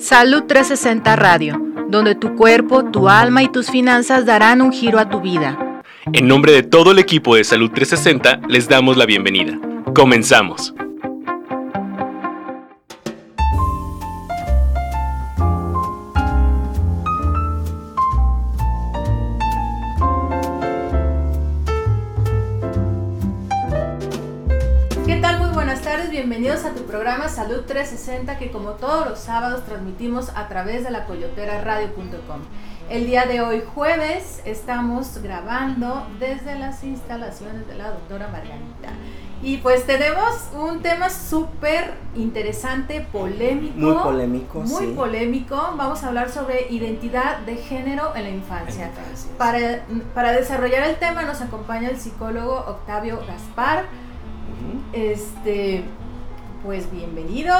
Salud 360 Radio, donde tu cuerpo, tu alma y tus finanzas darán un giro a tu vida. En nombre de todo el equipo de Salud 360, les damos la bienvenida. Comenzamos. 360 que como todos los sábados transmitimos a través de la coyoteraradio.com. El día de hoy jueves estamos grabando desde las instalaciones de la doctora Margarita. Y pues tenemos un tema súper interesante, polémico. Muy polémico, Muy polémico. Vamos a hablar sobre identidad de género en la infancia. Para, para desarrollar el tema nos acompaña el psicólogo Octavio Gaspar. Este, pues bienvenido.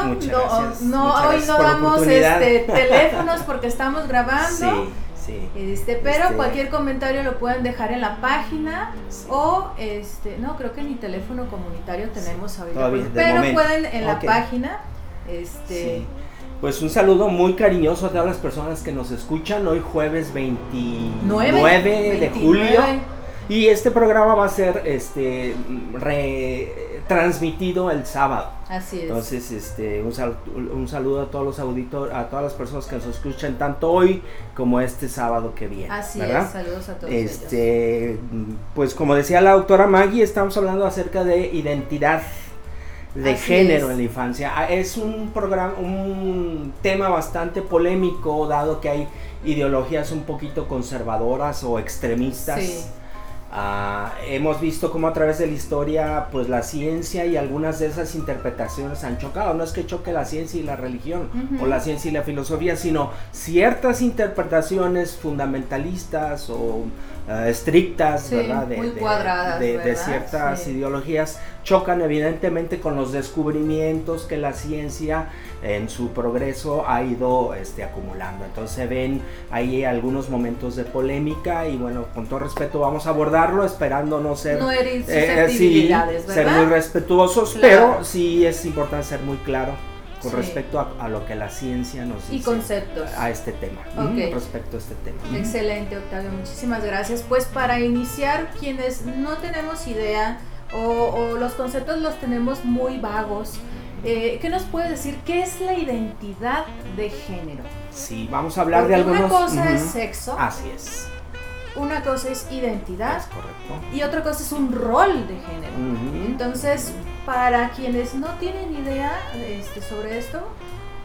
no, hoy no damos este, teléfonos porque estamos grabando. Sí, sí. Este, pero este cualquier comentario lo pueden dejar en la página o este, no creo que ni teléfono comunitario tenemos ahorita. pero pueden en la página este Pues un saludo muy cariñoso a todas las personas que nos escuchan hoy jueves 29 de julio. Y este programa va a ser este retransmitido el sábado. Así es. Entonces, este, un, un saludo a todos los auditores, a todas las personas que nos escuchan tanto hoy como este sábado que viene. Así es, saludos a todos. Este, pues como decía la doctora Maggie, estamos hablando acerca de identidad de género en la infancia. Ah, es un programa, un tema bastante polémico, dado que hay ideologías un poquito conservadoras o extremistas. Sí Ah, hemos visto cómo a través de la historia, pues la ciencia y algunas de esas interpretaciones han chocado. No es que choque la ciencia y la religión o la ciencia y la filosofía, sino ciertas interpretaciones fundamentalistas o eh, estrictas, ¿verdad? De, ciertas ideologías. Chocan evidentemente con los descubrimientos que la ciencia en su progreso ha ido este, acumulando. Entonces se ven ahí algunos momentos de polémica y bueno, con todo respeto vamos a abordarlo esperando no ser, no eh, eh, ser muy respetuosos, pero sí es importante ser muy claro con respecto a, lo que la ciencia nos dice y conceptos a este tema respecto a este tema excelente Octavio muchísimas gracias pues para iniciar quienes no tenemos idea o los conceptos los tenemos muy vagos eh, ¿Qué nos puede decir? ¿Qué es la identidad de género? Sí, vamos a hablar de algunos... Una cosa es sexo. Así es. Una cosa es identidad. Es correcto. Y otra cosa es un rol de género. Entonces, para quienes no tienen idea este, sobre esto,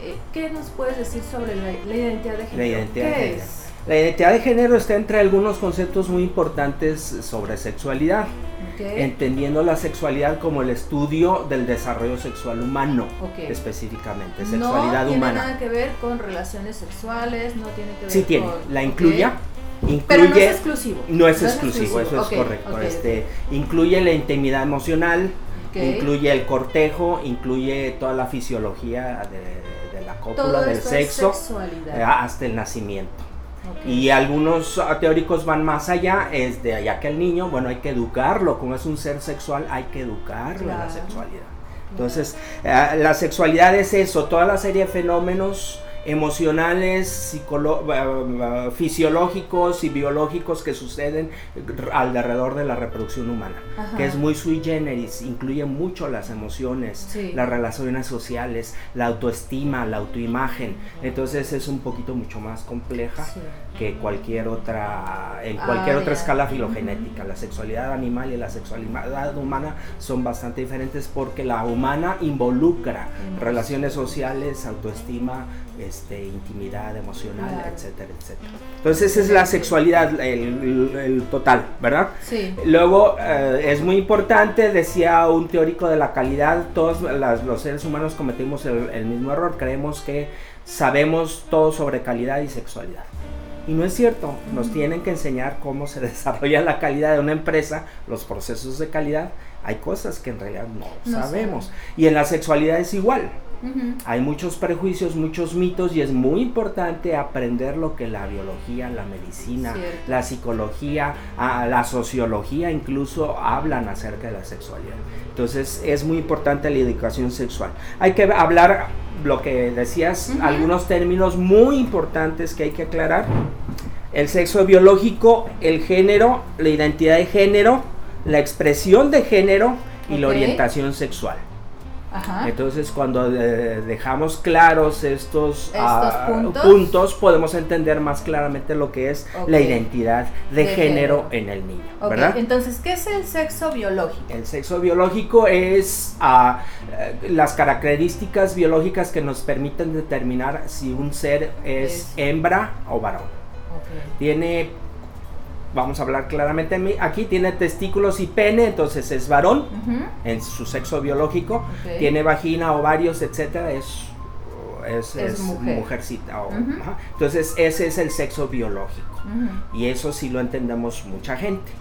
eh, ¿qué nos puedes decir sobre la, identidad de género? La identidad ¿Qué es? La identidad de género está entre algunos conceptos muy importantes sobre sexualidad. Entendiendo la sexualidad como el estudio del desarrollo sexual humano, específicamente, sexualidad no tiene nada que ver con relaciones sexuales, no tiene que ver sí tiene, la incluye. Incluye, Pero no es exclusivo. No es exclusivo, eso es correcto. este, Incluye la intimidad emocional, incluye el cortejo, incluye toda la fisiología de, la cópula, del sexo, eh, hasta el nacimiento. Y algunos teóricos van más allá, es de allá que el niño, bueno, hay que educarlo, como es un ser sexual, hay que educarlo en la sexualidad. Entonces, eh, la sexualidad es eso, toda la serie de fenómenos emocionales, eh, fisiológicos y biológicos que suceden alrededor de la reproducción humana, que es muy sui generis, incluye mucho las emociones, las relaciones sociales, la autoestima, la autoimagen, entonces es un poquito mucho más compleja que cualquier otra, en cualquier otra escala filogenética. La sexualidad animal y la sexualidad humana son bastante diferentes porque la humana involucra relaciones sociales, autoestima, este, intimidad emocional, etcétera, etcétera. Entonces esa es la sexualidad, el, total, ¿verdad? Sí. Luego eh, es muy importante, decía un teórico de la calidad, todos los seres humanos cometimos el, mismo error, creemos que sabemos todo sobre calidad y sexualidad. Y no es cierto, nos tienen que enseñar cómo se desarrolla la calidad de una empresa, los procesos de calidad. Hay cosas que en realidad no, sabemos. Y en la sexualidad es igual. Hay muchos prejuicios, muchos mitos y es muy importante aprender lo que la biología, la medicina, la psicología, la sociología incluso hablan acerca de la sexualidad. Entonces es muy importante la educación sexual. Hay que hablar lo que decías, algunos términos muy importantes que hay que aclarar. El sexo biológico, el género, la identidad de género, la expresión de género y la orientación sexual. Entonces, cuando eh, dejamos claros estos, ah, puntos? podemos entender más claramente lo que es la identidad de, género, en el niño. Entonces, ¿qué es el sexo biológico? El sexo biológico es uh, las características biológicas que nos permiten determinar si un ser es, hembra o varón. Tiene vamos a hablar claramente. Aquí, tiene testículos y pene, entonces es varón en su sexo biológico, tiene vagina, ovarios, etcétera, es es, mujercita. Entonces ese es el sexo biológico. Y eso sí lo entendemos mucha gente.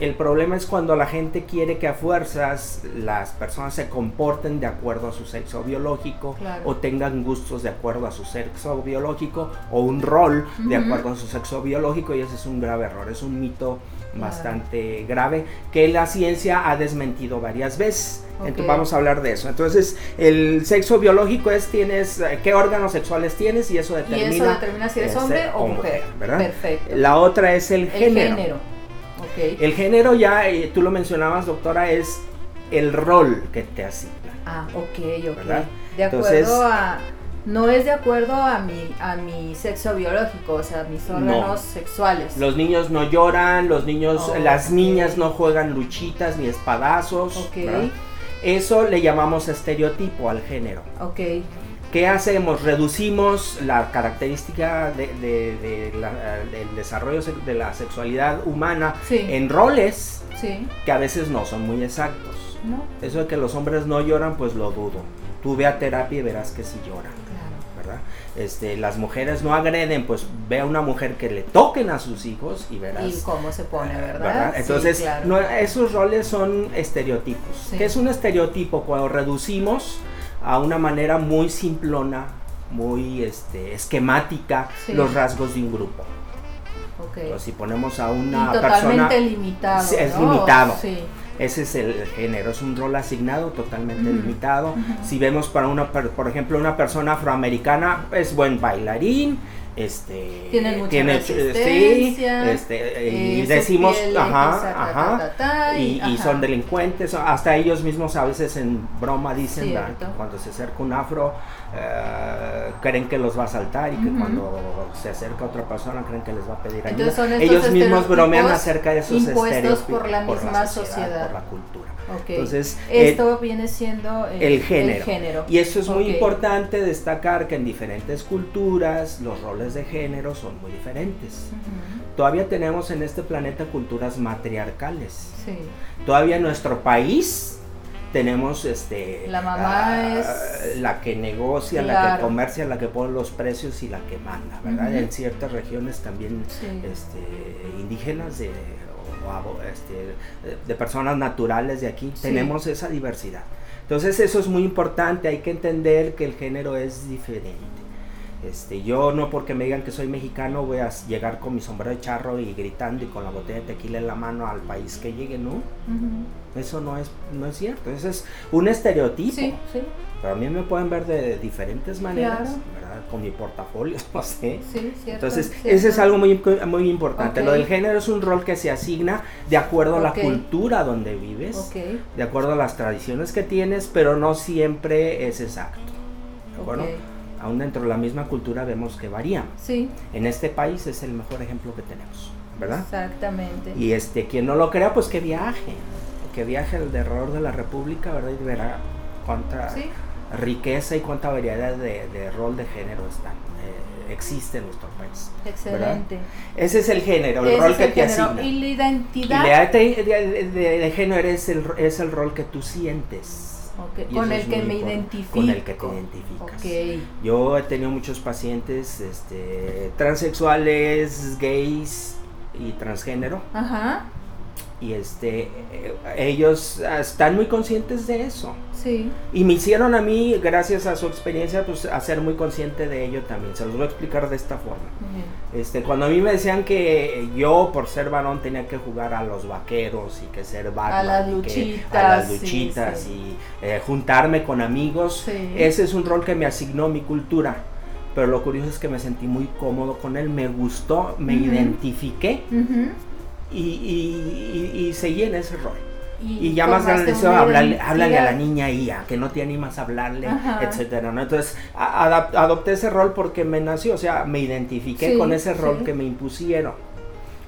El problema es cuando la gente quiere que a fuerzas las personas se comporten de acuerdo a su sexo biológico o tengan gustos de acuerdo a su sexo biológico o un rol de acuerdo a su sexo biológico y ese es un grave error, es un mito bastante grave que la ciencia ha desmentido varias veces. Entonces vamos a hablar de eso. Entonces, el sexo biológico es tienes eh, qué órganos sexuales tienes y eso determina, y eso determina si eres hombre o mujer, ¿verdad? Perfecto. La otra es el, género. El género ya eh, tú lo mencionabas, doctora, es el rol que te asigna. Ah, ok, ok. De acuerdo a no es de acuerdo a mi, a mi sexo biológico, o sea, mis órganos sexuales. Los niños no lloran, los niños, las niñas no juegan luchitas ni espadazos. Okay. Eso le llamamos estereotipo al género. Ok. ¿Qué hacemos? Reducimos la característica de, del desarrollo de la sexualidad humana en roles que a veces no son muy exactos. Eso de que los hombres no lloran, pues lo dudo. Tú ve a terapia y verás que sí lloran. Este, las mujeres no agreden, pues ve a una mujer que le toquen a sus hijos y verás. Y cómo se pone, ¿verdad? Entonces, esos roles son estereotipos. ¿Qué es un estereotipo? Cuando reducimos a una manera muy simplona, muy este, esquemática, los rasgos de un grupo. Entonces, si ponemos a una persona. limitado. Es limitado. Ese es el género, es un rol asignado totalmente limitado. Si vemos para una, por ejemplo, una persona afroamericana, es buen bailarín, este tienen mucha tiene, sí, este, y eh, decimos ajá, ajá, y, y, son delincuentes hasta ellos mismos a veces en broma dicen cuando se acerca un afro eh, creen que los va a saltar y que cuando se acerca otra persona creen que les va a pedir ayuda ellos mismos bromean acerca de esos estereotipos por la misma sociedad, por la cultura. Entonces, esto viene siendo el, género. Y eso es muy importante destacar que en diferentes culturas los roles de género son muy diferentes. Todavía tenemos en este planeta culturas matriarcales. Todavía en nuestro país tenemos este la mamá es la que negocia, la que comercia, la que pone los precios y la que manda, ¿verdad? En ciertas regiones también este, indígenas de este, de personas naturales de aquí. Tenemos esa diversidad. Entonces eso es muy importante, hay que entender que el género es diferente. Este, yo no porque me digan que soy mexicano voy a llegar con mi sombrero de charro y gritando y con la botella de tequila en la mano al país que llegue, ¿no? Eso no es, no es cierto, ese es un estereotipo. Pero a mí me pueden ver de diferentes maneras, Con mi portafolio, no sé. Entonces, ese es algo muy, muy importante. Lo del género es un rol que se asigna de acuerdo a la cultura donde vives, de acuerdo a las tradiciones que tienes, pero no siempre es exacto. Bueno, aún dentro de la misma cultura vemos que varía. Sí. En este país es el mejor ejemplo que tenemos, ¿verdad? Exactamente. Y este, quien no lo crea, pues que viaje, que viaje al error de la República, ¿verdad? Y verá cuánta riqueza y cuánta variedad de, rol de género están. Eh, existe en nuestro país. Excelente. Ese es el género, el rol que te asigna. Y la identidad. Y la de, de, género es el, es el rol que tú sientes con el que me identifico. Con el que te identificas. Yo he tenido muchos pacientes este, transexuales, gays y transgénero. Ajá. Y este ellos están muy conscientes de eso. Sí. Y me hicieron a mí, gracias a su experiencia, pues a ser muy consciente de ello también. Se los voy a explicar de esta forma. Este, cuando a mí me decían que yo por ser varón tenía que jugar a los vaqueros y que ser Batman, a las que- luchitas, a las luchitas sí. y eh, juntarme con amigos, Sí. ese es un rol que me asignó mi cultura. Pero lo curioso es que me sentí muy cómodo con él, me gustó, me Ujú. identifiqué Ujú. Y, y- y- y seguí en ese rol. Y, Y ya más grande eso, una háblale, identidad. háblale a la niña y a que no te animas a hablarle, Ajá. etcétera, ¿no? Entonces, a- adap- adopté ese rol porque me nació, o sea, me identifiqué Sí, con ese rol sí. que me impusieron.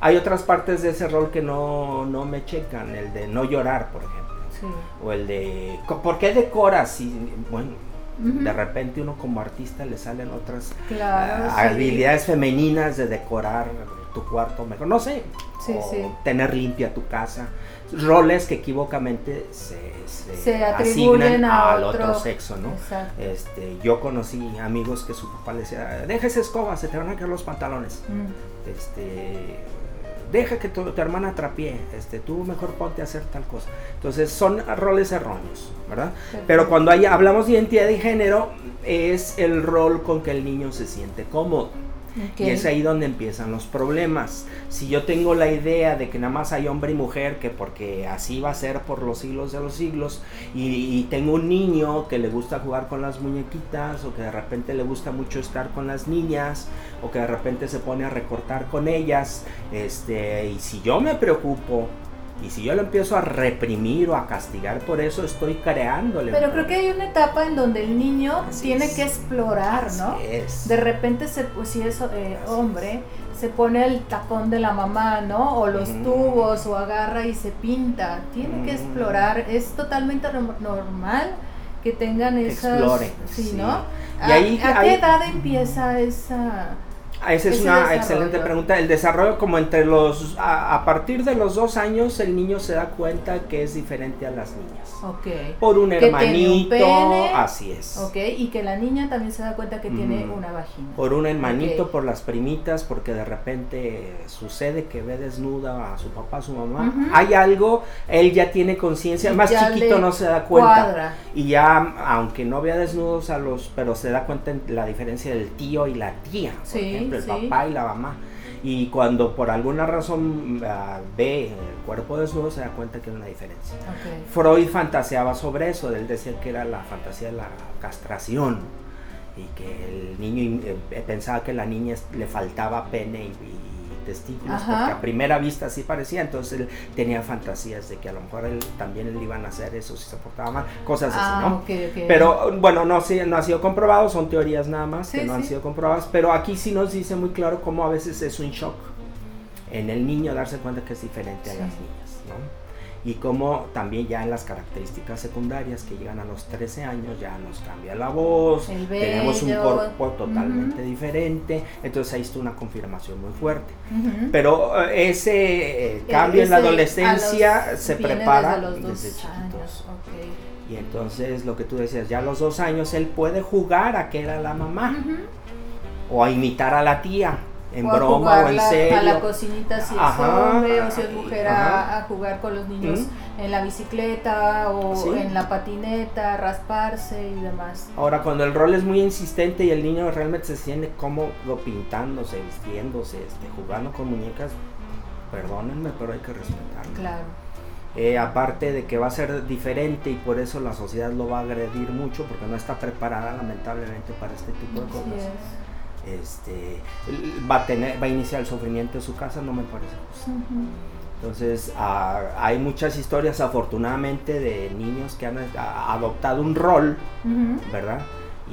Hay otras partes de ese rol que no, no me checan, el de no llorar, por ejemplo, Sí. o el de, ¿por qué decoras? Y, bueno, de repente uno como artista le salen otras Claro, ah, habilidades femeninas de decorar tu cuarto mejor, no sé, Sí, o sí. tener limpia tu casa, roles que equivocamente se, se Se atribuyen asignan a al otro- otro sexo, ¿no? Exacto. Este, yo conocí amigos que su papá le decía, deja esa escoba, se te van a caer los pantalones. Mm. Este, deja que tu, tu hermana trapie, este, tú mejor ponte a hacer tal cosa. Entonces son roles erróneos, ¿verdad? Pero cuando hay- hablamos de identidad de género, es el rol con que el niño se siente cómodo. Y es ahí donde empiezan los problemas. Si yo tengo la idea de que nada más hay hombre y mujer, que porque así va a ser por los siglos de los siglos, y, y tengo un niño que le gusta jugar con las muñequitas, o que de repente le gusta mucho estar con las niñas, o que de repente se pone a recortar con ellas, este, y si yo me preocupo, y si yo lo empiezo a reprimir o a castigar por eso, estoy creándole. Pero creo que hay una etapa en donde el niño Así tiene es. que explorar, ¿no? Es. De repente, se, pues, si es eh, hombre, se pone el tacón de la mamá, ¿no? O los tubos, o agarra y se pinta. Tiene que explorar. Es totalmente norm- normal que tengan esas... exploren, Sí, sí. ¿no? Y ¿A, ahí- a ahí- qué edad empieza esa...? Ah, Esa es una excelente pregunta. El desarrollo como entre los... A, a partir de los dos años el niño se da cuenta que es diferente a las niñas. Ok. Por un Que tiene un hermanito, pene. así es. Ok, y que la niña también se da cuenta que tiene Mm. una vagina. Por un hermanito, por las primitas, porque de repente sucede que ve desnuda a su papá, a su mamá. Hay algo, él ya tiene conciencia, más chiquito no se da cuenta. Cuadra. Y ya, aunque no vea desnudos a los, pero se da cuenta en la diferencia del tío y la tía, Sí, el sí. papá y la mamá. Y cuando por alguna razón ah, ve el cuerpo desnudo, se da cuenta que hay una diferencia. Ok. Freud fantaseaba sobre eso, él decía que era la fantasía de la castración y que el niño eh, pensaba que la niña le faltaba pene y, y testículos, Ajá. porque a primera vista así parecía, entonces él tenía fantasías de que a lo mejor él también le iban a hacer eso si se portaba mal, cosas Ah, así, ¿no? ok, ok. Pero bueno, no, sí, no ha sido comprobado, son teorías nada más que Sí, no han sido comprobadas, pero aquí sí nos dice muy claro cómo a veces es un shock en el niño darse cuenta que es diferente a las niñas, ¿no? Y cómo también ya en las características secundarias que llegan a los 13 años ya nos cambia la voz, tenemos un cuerpo totalmente diferente, entonces ahí está una confirmación muy fuerte. Pero eh, ese eh, cambio en la adolescencia los- se prepara desde los dos desde chiquitos. Y entonces lo que tú decías, ya a los dos años él puede jugar a que era la mamá o a imitar a la tía en O a broma jugar o en la- serio. A la cocinita si Ajá, es hombre o si es mujer a, a jugar con los niños Ujú. en la bicicleta o Sí. en la patineta, rasparse y demás. Ahora, cuando el rol es muy insistente y el niño realmente se siente cómodo pintándose, vistiéndose, este, jugando con muñecas, perdónenme, pero hay que respetarlo. Claro. Eh, aparte de que va a ser diferente y por eso la sociedad lo va a agredir mucho porque no está preparada lamentablemente para este tipo de Así cosas. es. Este, va a tener, va a iniciar el sufrimiento de su casa, no me parece justo. Ujú. Entonces, ah, hay muchas historias afortunadamente de niños que han adoptado un rol, Ujú. ¿verdad?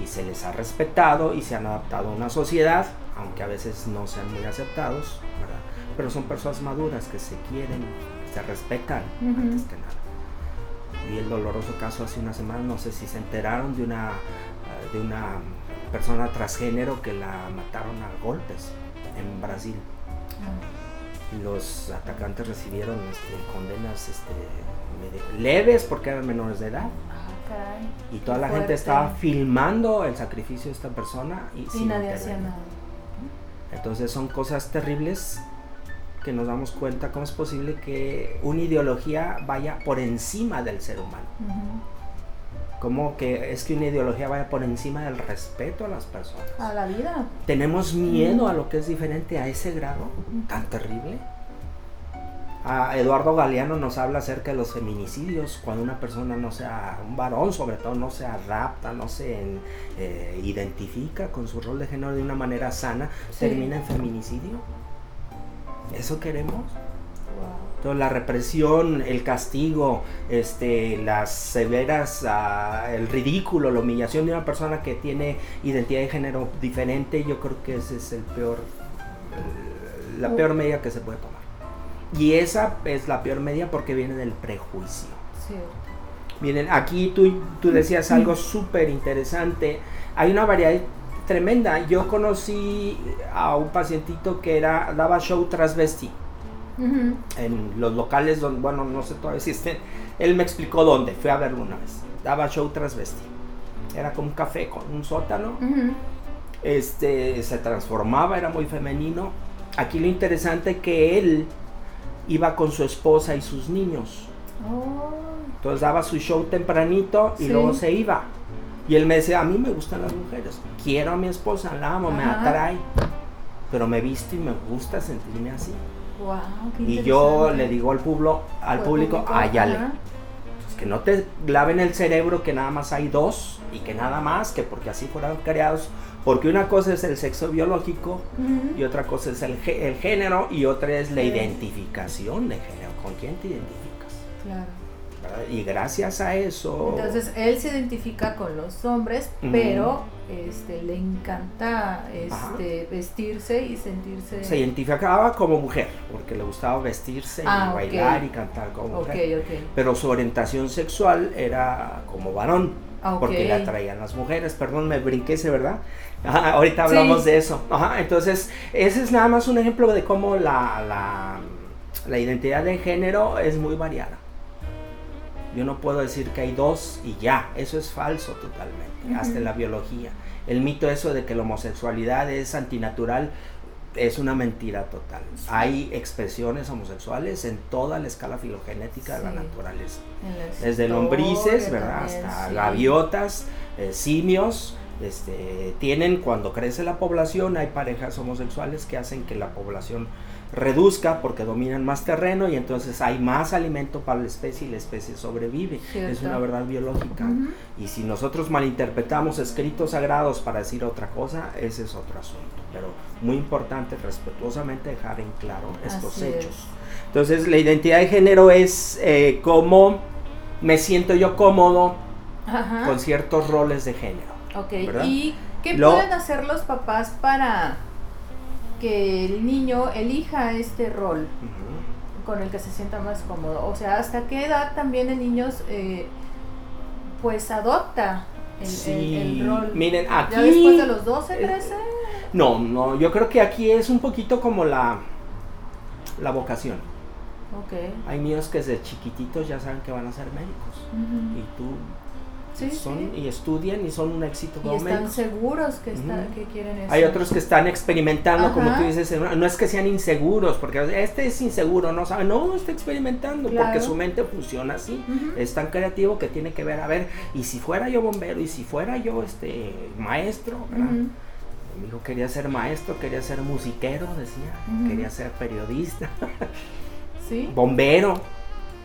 Y se les ha respetado y se han adaptado a una sociedad, aunque a veces no sean muy aceptados, ¿verdad? Pero son personas maduras que se quieren, se respetan Ujú. antes que nada. Vi el doloroso caso hace una semana, no sé si se enteraron de una, de una persona transgénero que la mataron a golpes en Brasil Ah, los atacantes recibieron este, condenas este, leves porque eran menores de edad ah, caray. y toda la Fuerte. gente estaba filmando el sacrificio de esta persona y, Y sin nadie hacía nada. Entonces son cosas terribles que nos damos cuenta cómo es posible que una ideología vaya por encima del ser humano. Cómo que es que una ideología vaya por encima del respeto a las personas. A la vida. Tenemos miedo a lo que es diferente a ese grado tan terrible. A Eduardo Galeano nos habla acerca de los feminicidios, cuando una persona no sea, un varón sobre todo, no se adapta, no se eh, identifica con su rol de género de una manera sana, termina en feminicidio. ¿Eso queremos? Entonces, la represión, el castigo, este, las severas, ah, el ridículo, la humillación de una persona que tiene identidad de género diferente, yo creo que ese es el peor, la peor medida que se puede tomar. Y esa es la peor medida porque viene del prejuicio. Miren, aquí tú, tú decías algo súper interesante. Hay una variedad tremenda. Yo conocí a un pacientito que era daba show transvesti. En los locales donde, bueno, no sé todavía si estén. Él me explicó dónde, fui a verlo una vez. Daba show transvesti. Era como un café con un sótano. Este se transformaba, era muy femenino. Aquí lo interesante que él iba con su esposa y sus niños. Oh. Entonces daba su show tempranito y luego se iba. Y él me decía, a mí me gustan las mujeres, quiero a mi esposa, la amo, me atrae, pero me visto y me gusta sentirme así. Y yo le digo al, pueblo, al público, ayale. Pues que no te laven el cerebro que nada más hay dos y que nada más, que porque así fueron creados. Porque una cosa es el sexo biológico y otra cosa es el, el, género y otra es la identificación de género. ¿Con quién te identificas? Claro. Y gracias a eso... Entonces él se identifica con los hombres, pero este, le encanta este, vestirse y sentirse... Se identificaba como mujer, porque le gustaba vestirse y ah, bailar y cantar como mujer. Pero su orientación sexual era como varón. Ah, porque le atraían las mujeres, perdón, me brinqué ese, ¿verdad? ahorita hablamos de eso. entonces, ese es nada más un ejemplo de cómo la, la, la identidad de género es muy variada. Yo no puedo decir que hay dos y ya, eso es falso totalmente, hasta en la biología. El mito eso de que la homosexualidad es antinatural es una mentira total. Hay expresiones homosexuales en toda la escala filogenética de la naturaleza. Desde lombrices, ¿verdad? Hasta gaviotas, eh, simios, este, tienen cuando crece la población, hay parejas homosexuales que hacen que la población reduzca porque dominan más terreno y entonces hay más alimento para la especie y la especie sobrevive. Es una verdad biológica. Y si nosotros malinterpretamos escritos sagrados para decir otra cosa, ese es otro asunto. Pero muy importante respetuosamente dejar en claro estos hechos. Entonces la identidad de género es eh, cómo me siento yo cómodo con ciertos roles de género. Ok, ¿y qué pueden hacer los papás para que el niño elija este rol con el que se sienta más cómodo. O sea, ¿hasta qué edad también el niño eh, pues adopta el, rol? Miren, aquí... ¿Ya después de los 12, 13? no, no, yo creo que aquí es un poquito como la, la vocación. Okay. Hay niños que desde chiquititos ya saben que van a ser médicos. Y tú son, y estudian y son un éxito y están seguros que, que quieren eso. Hay otros que están experimentando, como tú dices, no es que sean inseguros, porque este es inseguro, no sabe, no, está experimentando, porque su mente funciona así, es tan creativo que tiene que ver, a ver, y si fuera yo bombero, y si fuera yo este maestro, Mi hijo quería ser maestro, quería ser musiquero, decía, quería ser periodista, ¿Sí? bombero.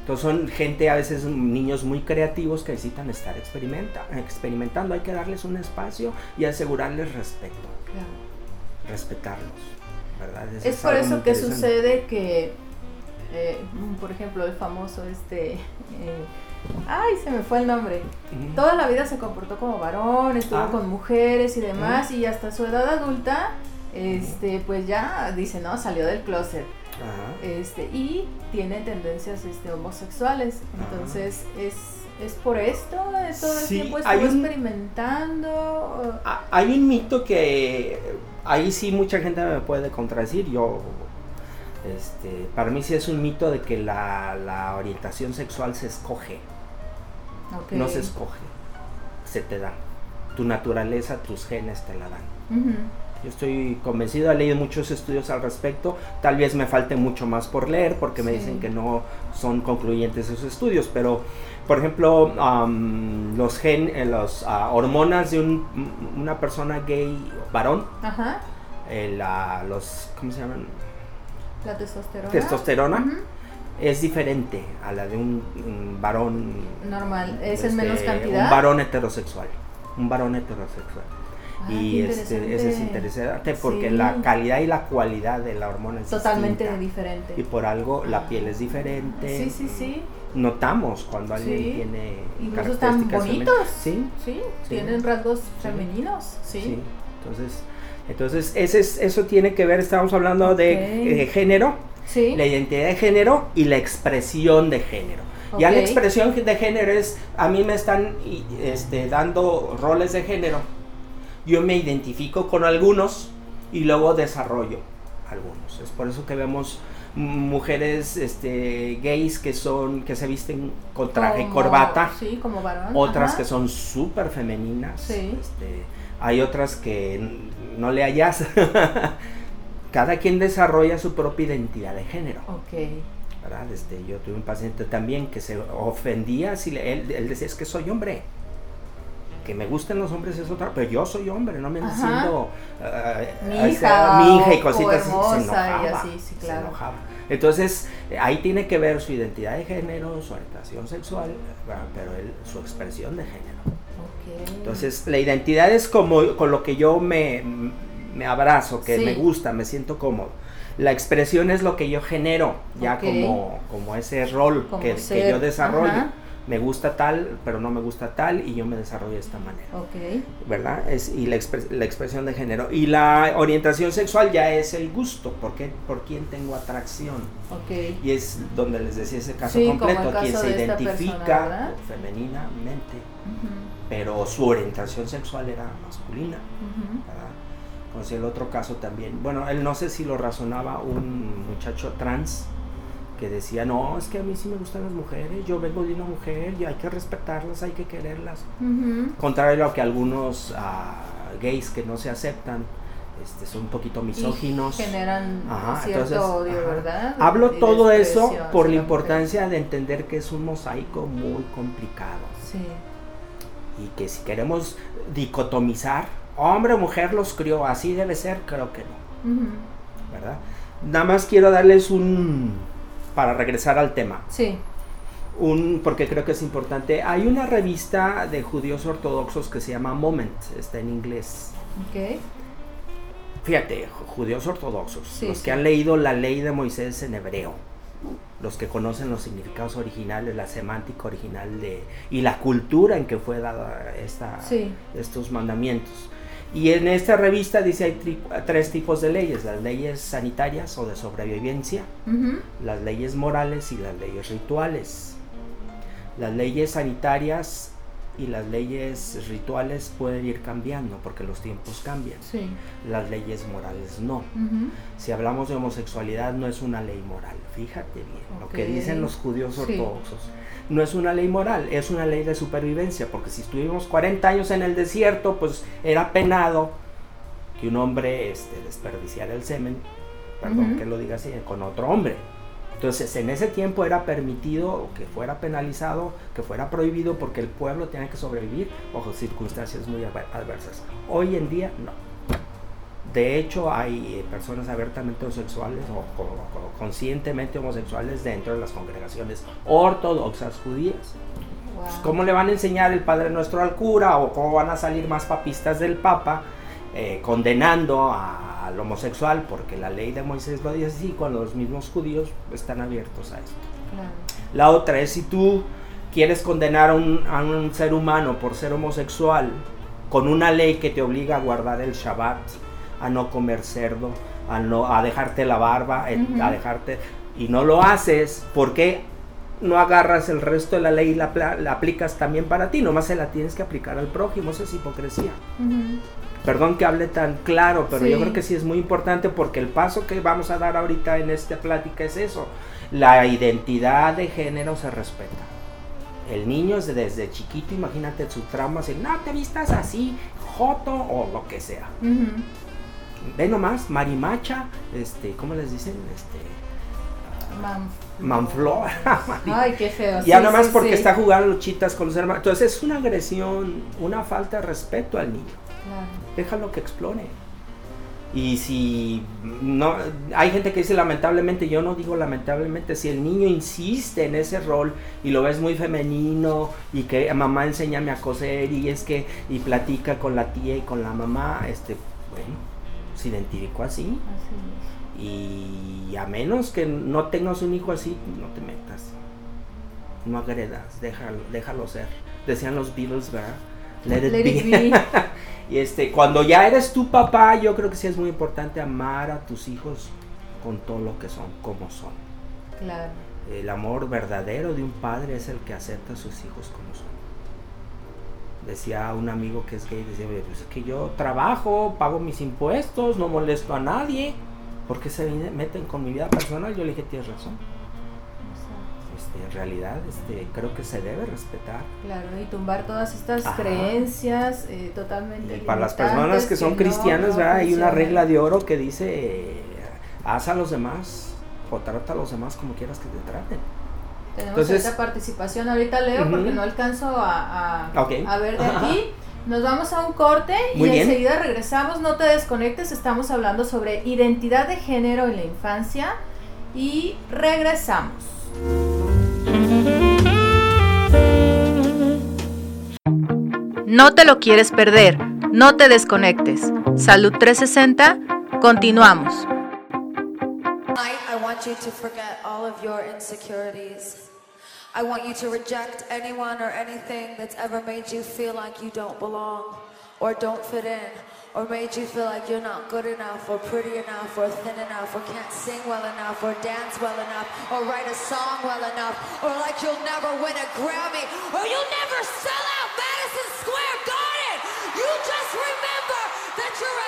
Entonces son gente, a veces niños muy creativos que necesitan estar experimenta, experimentando. Hay que darles un espacio y asegurarles respeto. Respetarlos. ¿verdad? es, por eso que sucede que, eh, por ejemplo, el famoso este... Eh, ay, se me fue el nombre. Toda la vida se comportó como varón, estuvo ah. con mujeres y demás, y hasta su edad adulta, este, pues ya dice, no, salió del closet este, y tiene tendencias este, homosexuales. Entonces, es, es por esto, todo el tiempo estuvo experimentando. Hay un mito que ahí sí mucha gente me puede contradecir. Yo, este, para mí sí es un mito de que la, orientación sexual se escoge. No se escoge, se te da. Tu naturaleza, tus genes te la dan. Yo estoy convencido, he leído muchos estudios al respecto, tal vez me falte mucho más por leer porque me dicen que no son concluyentes esos estudios, pero por ejemplo, los gen, eh, los ah, hormonas de un, una persona gay varón, Ajá. los, ¿cómo se llaman? La testosterona. Testosterona. Es diferente a la de un, varón normal, es en menos este, cantidad. Un varón heterosexual, un varón heterosexual. Ah, y este, ese es interesante porque la calidad y la cualidad de la hormona es totalmente diferente. Y por algo la piel es diferente. Sí, sí, sí. Notamos cuando alguien tiene Incluso están bonitos. ¿Sí? ¿Sí? tienen rasgos femeninos. Sí. Entonces, entonces ese es, eso tiene que ver, estamos hablando de, género, la identidad de género y la expresión de género. Ya la expresión de género es, a mí me están este, dando roles de género yo me identifico con algunos y luego desarrollo algunos. Es por eso que vemos mujeres este, gays que son que se visten con traje y corbata, sí, como varón. otras que son súper femeninas, este, hay otras que no le hallas. Cada quien desarrolla su propia identidad de género. Okay. Este, yo tuve un paciente también que se ofendía si él, él decía es que soy hombre que me gusten los hombres es otra, pero yo soy hombre, no me siento mi, hija, mi hija y cositas así, se así, sí, claro. Entonces, ahí tiene que ver su identidad de género, su orientación sexual, pero su expresión de género. Entonces, la identidad es como con lo que yo me, me abrazo, que me gusta, me siento cómodo. La expresión es lo que yo genero, ya como, como ese rol que, que, yo desarrollo me gusta tal, pero no me gusta tal, y yo me desarrollo de esta manera. Ok. ¿Verdad? Es, y la, la expresión de género. Y la orientación sexual ya es el gusto, porque por quién tengo atracción. Ok. Y es donde les decía ese caso completo, quien se identifica femeninamente, pero su orientación sexual era masculina. ¿verdad? Como si el otro caso también, bueno, él no sé si lo razonaba un muchacho trans, que decía, no, es que a mí sí me gustan las mujeres, yo vengo de una mujer y hay que respetarlas, hay que quererlas. Contrario a lo que algunos ah, gays que no se aceptan, este, son un poquito misóginos. generan cierto odio, ¿verdad? Hablo todo eso por la importancia de entender que es un mosaico muy complicado. Sí. Y que si queremos dicotomizar, hombre o mujer los crió, así debe ser, creo que no. ¿Verdad? Nada más quiero darles un, para regresar al tema. Sí. Un, porque creo que es importante. Hay una revista de judíos ortodoxos que se llama Moment, está en inglés. Ok. Fíjate, judíos ortodoxos, los que han leído la ley de Moisés en hebreo, los que conocen los significados originales, la semántica original de, y la cultura en que fue dada esta, estos mandamientos. Y en esta revista dice hay tres tipos de leyes, las leyes sanitarias o de sobrevivencia, las leyes morales y las leyes rituales. Las leyes sanitarias y las leyes rituales pueden ir cambiando porque los tiempos cambian. Las leyes morales no. Si hablamos de homosexualidad no es una ley moral, fíjate bien, lo que dicen los judíos ortodoxos. No es una ley moral, es una ley de supervivencia, porque si estuvimos 40 años en el desierto, pues era penado que un hombre este, desperdiciara el semen, perdón que lo diga así, con otro hombre. Entonces, en ese tiempo era permitido que fuera penalizado, que fuera prohibido, porque el pueblo tenía que sobrevivir bajo circunstancias muy adversas. Hoy en día, no. De hecho, hay personas abiertamente homosexuales o, conscientemente homosexuales dentro de las congregaciones ortodoxas judías. Pues, ¿Cómo le van a enseñar el Padre Nuestro al cura o cómo van a salir más papistas del Papa eh, condenando al homosexual? Porque la ley de Moisés lo dice así cuando los mismos judíos están abiertos a esto. La otra es si tú quieres condenar a un ser humano por ser homosexual con una ley que te obliga a guardar el Shabbat, a no comer cerdo, a, no, a dejarte la barba, a dejarte... Y no lo haces porque no agarras el resto de la ley y la, aplicas también para ti, nomás se la tienes que aplicar al prójimo, eso es hipocresía. Perdón que hable tan claro, pero yo creo que sí es muy importante porque el paso que vamos a dar ahorita en esta plática es eso. La identidad de género se respeta. El niño desde chiquito, imagínate su trauma, así, no te vistas así, joto o lo que sea ve nomás, marimacha, este, ¿cómo les dicen? Este, Manflor. Ay, qué feo. Ya nomás porque está jugando luchitas con los hermanos. Entonces es una agresión, una falta de respeto al niño. Déjalo que explore. Y si no, hay gente que dice lamentablemente, yo no digo lamentablemente, si el niño insiste en ese rol y lo ves muy femenino y que mamá enséñame a coser y es que y platica con la tía y con la mamá, este, bueno, se identificó así. Y a menos que no tengas un hijo así, no te metas. No agredas, déjalo, déjalo ser. Decían los Beatles, ¿verdad? Let it, be. y este, cuando ya eres tu papá, yo creo que sí es muy importante amar a tus hijos con todo lo que son, como son. Claro. El amor verdadero de un padre es el que acepta a sus hijos como son. Decía un amigo que es gay, decía, pues es que yo trabajo, pago mis impuestos, no molesto a nadie. ¿Por qué se meten con mi vida personal? Yo le dije, tienes razón. Este, en realidad este, creo que se debe respetar. Claro, y tumbar todas estas creencias eh, totalmente. Y para las personas que son cristianas, hay una regla de oro que dice, haz a los demás o trata a los demás como quieras que te traten. Tenemos esta participación ahorita, Leo, porque no alcanzo a, a, ver de aquí. Nos vamos a un corte y enseguida regresamos. No te desconectes, estamos hablando sobre identidad de género en la infancia y regresamos. No te lo quieres perder, no te desconectes. Salud 360, continuamos. I want you to forget all of your insecurities. I want you to reject anyone or anything that's ever made you feel like you don't belong or don't fit in or made you feel like you're not good enough or pretty enough or thin enough or can't sing well enough or dance well enough or write a song well enough or like you'll never win a Grammy or you'll never sell out Madison Square Garden. You just remember that you're a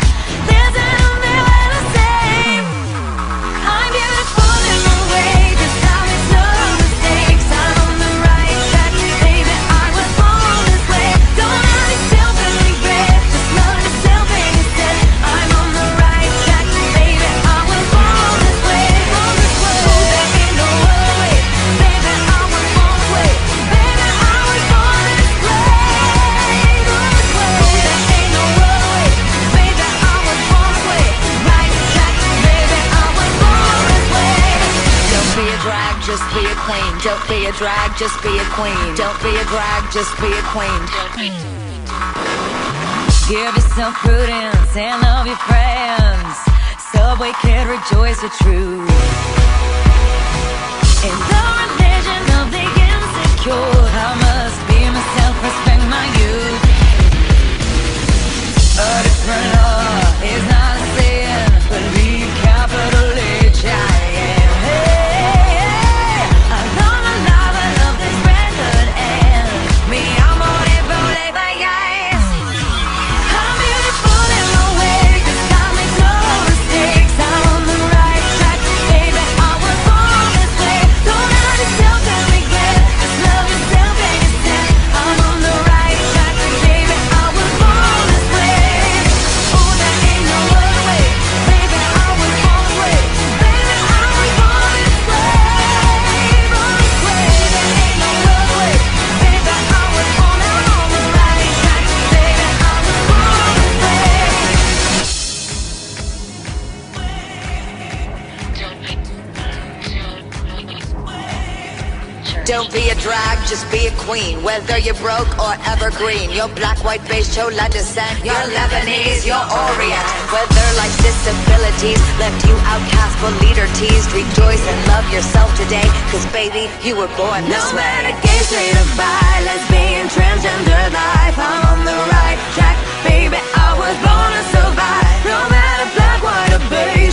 Don't be a drag, just be a queen. Don't be a drag, just be a queen. Give yourself prudence and love your friends. Subway kid, rejoice the truth. In the religion of the insecure, I must be myself, respect my youth. A different law is just be a queen. Whether you're broke or evergreen, you're black, white, beige, chola descent. You're Lebanese, you're Orient. Whether life's disabilities left you outcast but leader teased, rejoice and love yourself today. Cause baby, you were born this no way. matter gay, straight or bi, lesbian, transgender life, I'm on the right track, baby. I was born to survive. No matter black, white or beige,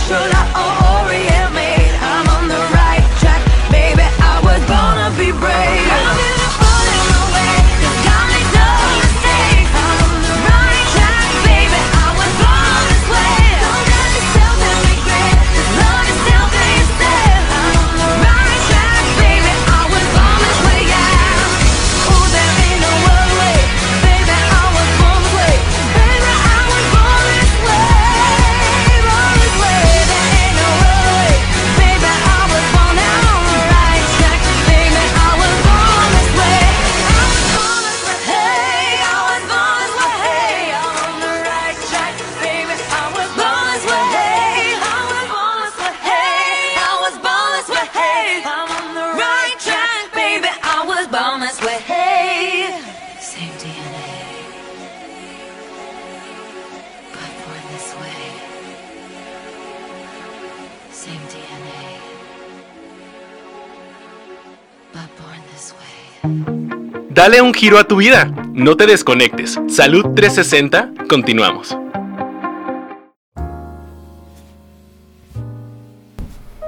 giro a tu vida. No te desconectes. Salud 360. Continuamos.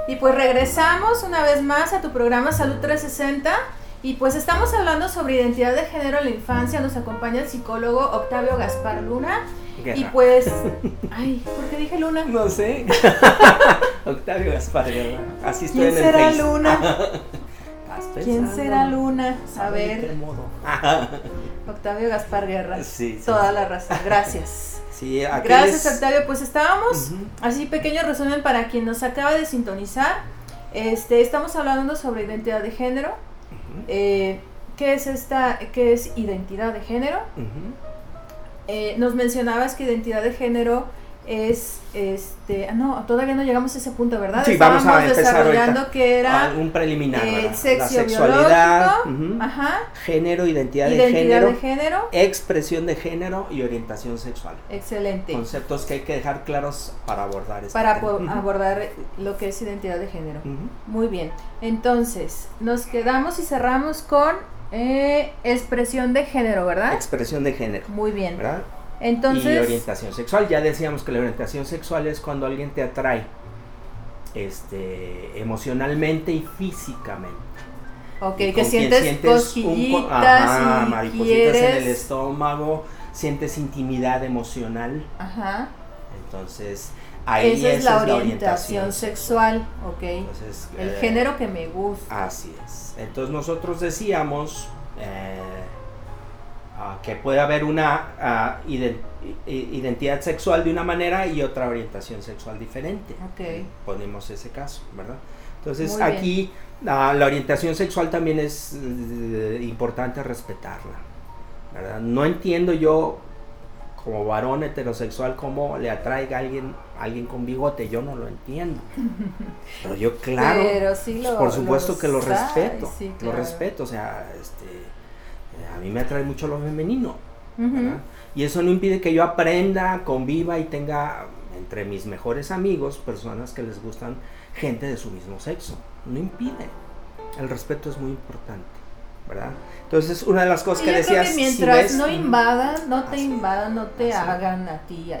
Y pues regresamos una vez más a tu programa Salud 360 y pues estamos hablando sobre identidad de género en la infancia. Nos acompaña el psicólogo Octavio Gaspar Luna. Guerra. Y pues, ay, ¿por qué dije Luna? No sé. Octavio Gaspar. Así estoy ¿Quién en el será Face. Luna? ¿Quién pensando. será Luna? A ¿Sabe de qué ver, modo? Octavio Gaspar Guerra. Sí, sí, Toda la razón. Gracias. Sí, Gracias, es- Octavio. Pues estábamos, así pequeño resumen para quien nos acaba de sintonizar. Este, estamos hablando sobre identidad de género. Eh, ¿Qué es esta? ¿Qué es identidad de género? Eh, nos mencionabas que identidad de género es, este, ah, no, todavía no llegamos a ese punto, ¿verdad? Sí, vamos a Estábamos empezar desarrollando ahorita. que era un preliminar. el ¿verdad? La sexo sexualidad, ajá, género, identidad, de, género, de género, expresión de género y orientación sexual. excelente. Conceptos que hay que dejar claros para abordar este para tema. abordar lo que es identidad de género. Muy bien. Entonces, nos quedamos y cerramos con eh, expresión de género, ¿verdad? Expresión de género. Muy bien. ¿verdad? Y orientación sexual. Ya decíamos que la orientación sexual es cuando alguien te atrae este, emocionalmente y físicamente. ok, Y que sientes, un co- cosquillitas ajá, y maripositas quieres... en el estómago, sientes intimidad emocional. Ajá. Entonces, ahí Esa es la orientación sexual, ok. Entonces, El eh, género que me gusta. Así es. Entonces nosotros decíamos eh, ah, que puede haber una ah, iden- i- identidad sexual de una manera y otra orientación sexual diferente. Ok. Ponemos ese caso, ¿verdad? Entonces Muy aquí ah, la orientación sexual también es eh, importante respetarla, ¿verdad? No entiendo yo como varón heterosexual cómo le atraiga a alguien, alguien con bigote, yo no lo entiendo. Pero yo claro, Pero sí lo, por supuesto que lo respeto, sí, lo respeto, o sea, este, a mí me atrae mucho lo femenino. Y eso no impide que yo aprenda, conviva y tenga entre mis mejores amigos personas que les gustan gente de su mismo sexo. No impide. El respeto es muy importante, ¿verdad? Entonces, una de las cosas Sí, que yo creo decías, que si mientras ves- no invadan, no te Así invadan, no te Así hagan a ti, eh,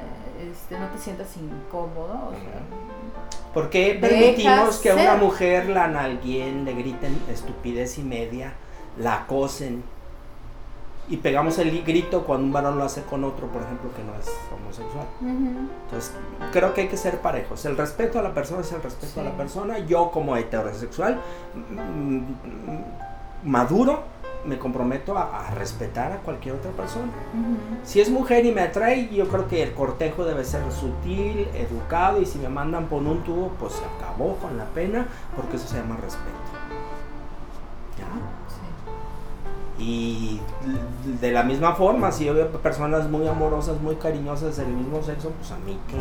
este, no te sientas incómodo. o sea, ¿Por qué permitimos que a una mujer la nalguien, le griten estupidez y media, la acosen y pegamos el grito cuando un varón lo hace con otro, por ejemplo, que no es homosexual? Entonces, creo que hay que ser parejos. El respeto a la persona es el respeto a la persona. Yo como heterosexual maduro me comprometo a, a respetar a cualquier otra persona. Si es mujer y me atrae, yo creo que el cortejo debe ser sutil, educado y si me mandan por un tubo, pues se acabó con la pena porque eso se llama respeto. ¿Ya? Y de la misma forma, si yo veo personas muy amorosas, muy cariñosas del mismo sexo, pues a mí qué.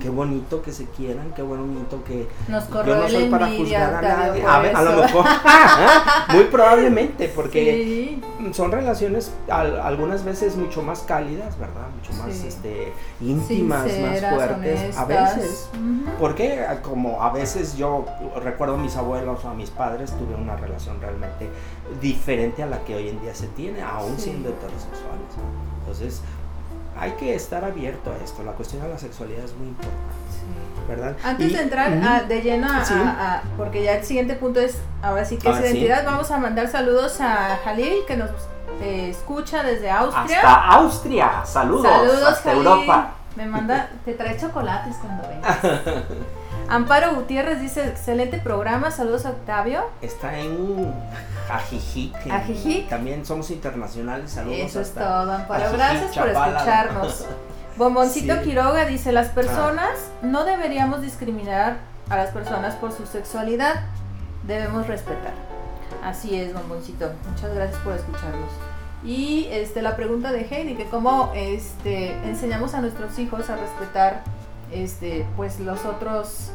Qué bonito que se quieran, qué bonito que Nos yo no soy para juzgar a nadie. A, ver, a lo mejor, muy probablemente, porque Sí. son relaciones al- algunas veces mucho más cálidas, ¿verdad? Mucho más Sí. este, íntimas, Sinceras, más fuertes. A veces. Ujú. Porque como a veces yo recuerdo a mis abuelos o a mis padres, tuve una relación realmente diferente a la que hoy en día se tiene, aún Sí. siendo heterosexuales. Entonces, hay que estar abierto a esto. La cuestión de la sexualidad es muy importante, Sí. ¿verdad? Antes Y- de entrar a- de lleno a, Sí. a- a- porque ya el siguiente punto es, ahora sí que es Ah, sí. identidad, vamos a mandar saludos a Jalil que nos eh, escucha desde Austria. Hasta Austria, saludos, Saludos, hasta Jalil. Europa. Me manda, te trae chocolates cuando vengas. Amparo Gutiérrez dice, excelente programa, saludos a Octavio. Está en Ajijic. También somos internacionales, saludos. Eso es todo, Amparo. Ajijic, Gracias por escucharnos. Bomboncito Sí. Quiroga dice, las personas no deberíamos discriminar a las personas por su sexualidad, debemos respetar. Así es, Bomboncito. Muchas gracias por escucharnos. Y este, la pregunta de Heidi, que cómo este, enseñamos a nuestros hijos a respetar este, pues los otros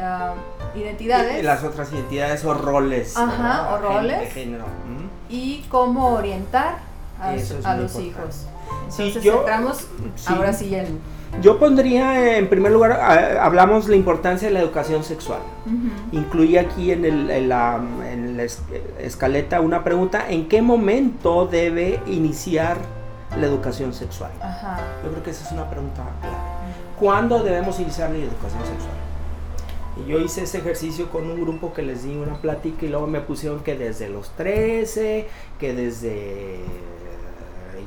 ah, identidades Y Las otras identidades o roles. Ajá, ¿verdad? o roles. De género. ¿Mm? y cómo orientar a, es a los importante. hijos. Sí, Entonces yo- entramos sí. ahora sí en... Yo pondría en primer lugar, ah, hablamos la importancia de la educación sexual. Ujú. Incluye aquí en, el- en la, en la es- escaleta una pregunta, ¿en qué momento debe iniciar la educación sexual? Ajá. Yo creo que esa es una pregunta clave. ¿Cuándo debemos iniciar la educación sexual? Y yo hice ese ejercicio con un grupo que les di una plática y luego me pusieron que desde los 13, que desde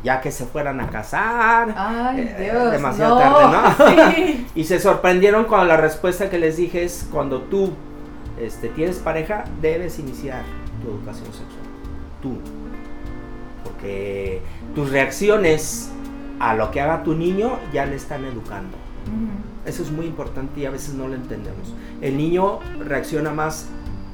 ya que se fueran a casar. Ay, Eh, Dios. demasiado no. tarde, ¿no? Sí. Y se sorprendieron cuando la respuesta que les dije es cuando tú este, tienes pareja, debes iniciar tu educación sexual. Tú. Porque tus reacciones a lo que haga tu niño ya le están educando. Eso es muy importante y a veces no lo entendemos. El niño reacciona más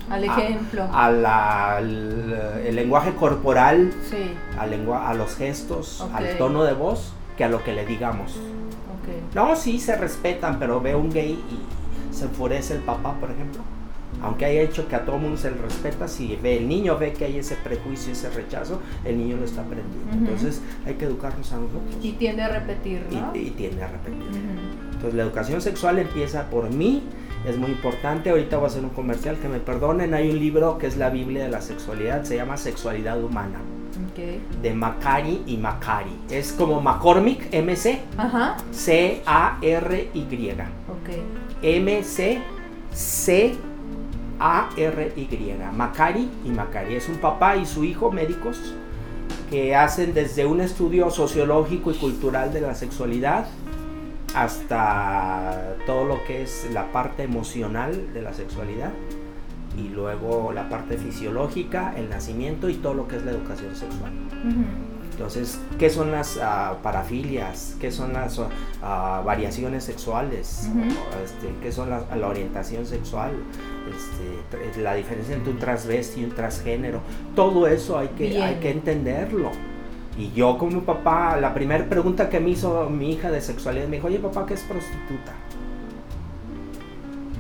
Al ejemplo. a la- al el lenguaje corporal, Sí, al lengua- a los gestos, Ok. al tono de voz, que a lo que le digamos. ok. No, sí se respetan, pero ve un gay y se enfurece el papá, por ejemplo. Aunque haya hecho que a todo mundo se le respeta, si ve el niño ve que hay ese prejuicio, ese rechazo, el niño lo está aprendiendo. Ujú. Entonces hay que educarnos a nosotros. Y tiende a repetir, ¿no? y, y tiende a repetir. Ujú. Entonces la educación sexual empieza por mí, es muy importante. Ahorita voy a hacer un comercial, que me perdonen. Hay un libro que es la Biblia de la sexualidad, se llama Sexualidad Humana, de Macari y Macari. Es como McCormick, MC, Ajá. C-A-R-Y. Ok. M-C-C-A-R-Y. Macari y Macari. Es un papá y su hijo médicos que hacen desde un estudio sociológico y cultural de la sexualidad hasta todo lo que es la parte emocional de la sexualidad y luego la parte fisiológica, el nacimiento y todo lo que es la educación sexual. Entonces, ¿qué son las ah, parafilias? ¿Qué son las ah, variaciones sexuales? Este, ¿Qué son la orientación sexual? Este, la diferencia entre un transvesti y un transgénero. Todo eso hay que, Bien. hay que entenderlo. Y yo como papá, la primera pregunta que me hizo mi hija de sexualidad, me dijo, oye papá, ¿qué es prostituta?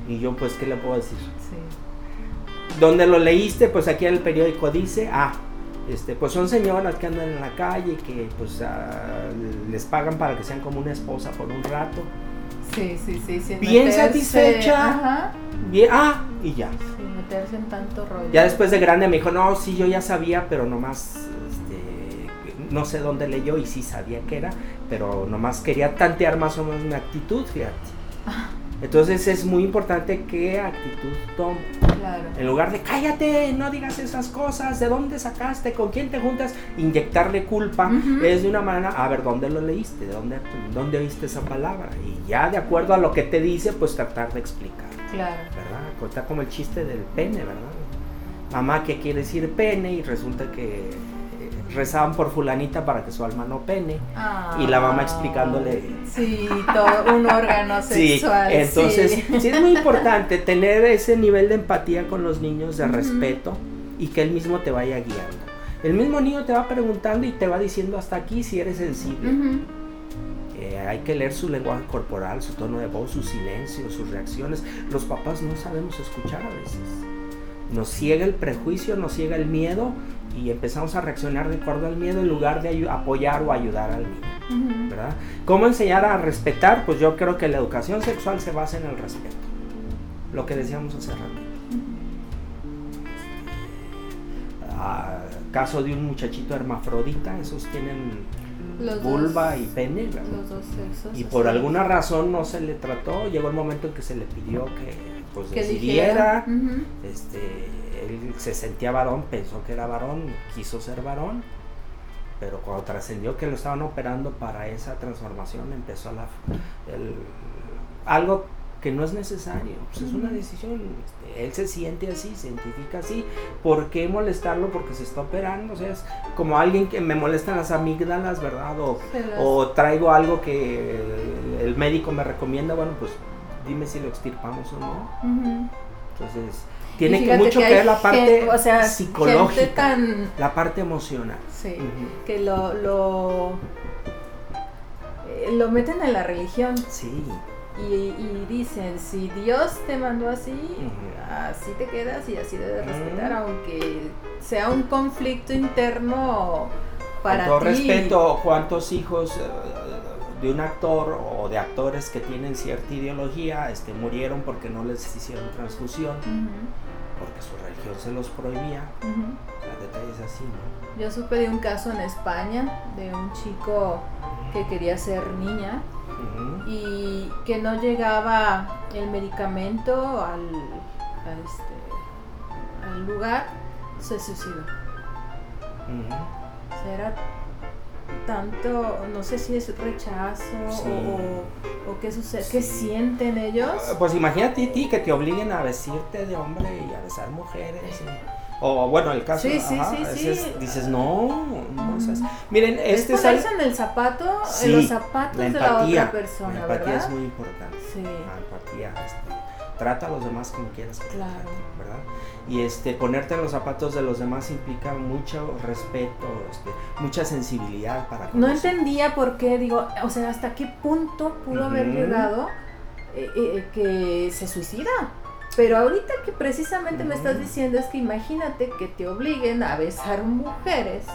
Y yo pues, ¿qué le puedo decir? Sí. ¿Dónde lo leíste? Pues aquí en el periódico dice, ah, este, pues son señoras que andan en la calle, que pues ah, les pagan para que sean como una esposa por un rato. Sí, sí, sí. sin Bien meterse- satisfecha. Ajá. Bien, ah, y ya. Sin meterse en tanto rollo. Ya después de grande me dijo, no, sí, yo ya sabía, pero nomás, no sé dónde leyó y sí sabía que era, pero nomás quería tantear más o menos mi actitud, fíjate. Entonces es muy importante qué actitud tomo. Claro. En lugar de cállate, no digas esas cosas, ¿de dónde sacaste? ¿Con quién te juntas? Inyectarle culpa es de una manera, a ver, ¿dónde lo leíste? ¿De dónde, dónde oíste esa palabra? Y ya de acuerdo a lo que te dice, pues tratar de explicar, Claro. ¿verdad? Está como el chiste del pene, ¿verdad? Mamá, ¿qué quiere decir pene? Y resulta que rezaban por fulanita para que su alma no pene. Y la mamá explicándole. Sí, todo un órgano Sí, sexual. entonces sí. sí. es muy importante tener ese nivel de empatía con los niños, de respeto y que él mismo te vaya guiando. El mismo niño te va preguntando y te va diciendo hasta aquí si eres sensible. Eh, hay que leer su lenguaje corporal, su tono de voz, su silencio, sus reacciones. Los papás no sabemos escuchar a veces. Nos ciega el prejuicio, nos ciega el miedo y empezamos a reaccionar de acuerdo al miedo en lugar de apoyar o ayudar al niño. ¿verdad? ¿Cómo enseñar a respetar? Pues yo creo que la educación sexual se basa en el respeto. Lo que decíamos hace rato. Ah, caso de un muchachito hermafrodita, esos tienen Los vulva dos- y pene. ¿verdad? Los dos sexos. Y por alguna razón no se le trató, llegó el momento en que se le pidió que pues que decidiera, este, él se sentía varón, pensó que era varón, quiso ser varón, pero cuando trascendió que lo estaban operando para esa transformación, empezó la, el- algo que no es necesario, pues es una decisión, este, él se siente así, se identifica así, ¿por qué molestarlo? Porque se está operando, o sea, es como alguien que me molestan las amígdalas, ¿verdad? O, o traigo algo que el, el médico me recomienda, bueno, pues dime si lo extirpamos o no. Entonces, tiene que mucho que ver la parte gen- o sea, psicológica, tan la parte emocional. sí, que lo lo eh, lo meten en la religión. Sí, y, y dicen si Dios te mandó así así te quedas y así debes respetar aunque sea un conflicto interno para con todo ti. respeto, ¿cuántos hijos eh, de un actor o de actores que tienen cierta ideología este, murieron porque no les hicieron transfusión, Ujú, porque su religión se los prohibía? La detalle es así, ¿no? Yo supe de un caso en España de un chico que quería ser niña y que no llegaba el medicamento al, este, al lugar, se suicidó. O sea, era tanto, no sé si es rechazo Sí. o, o qué sucede, qué sienten ellos. Pues imagínate a ti que te obliguen a vestirte de hombre y a besar mujeres. y- o bueno, el caso Sí, sí, ajá, sí, ese sí. es- dices, no, no, es- miren, es este es, en el zapato, Sí, en los zapatos la de la empatía, otra persona, la empatía ¿verdad? es muy importante. Sí. La empatía, este, trata a los demás como quieras que te Claro. traten, ¿verdad? Y este, ponerte en los zapatos de los demás implica mucho respeto, este, mucha sensibilidad para No conocer. entendía por qué, digo, o sea, hasta qué punto pudo haber llegado eh, eh, que se suicida. Pero ahorita que precisamente me estás diciendo es que imagínate que te obliguen a besar mujeres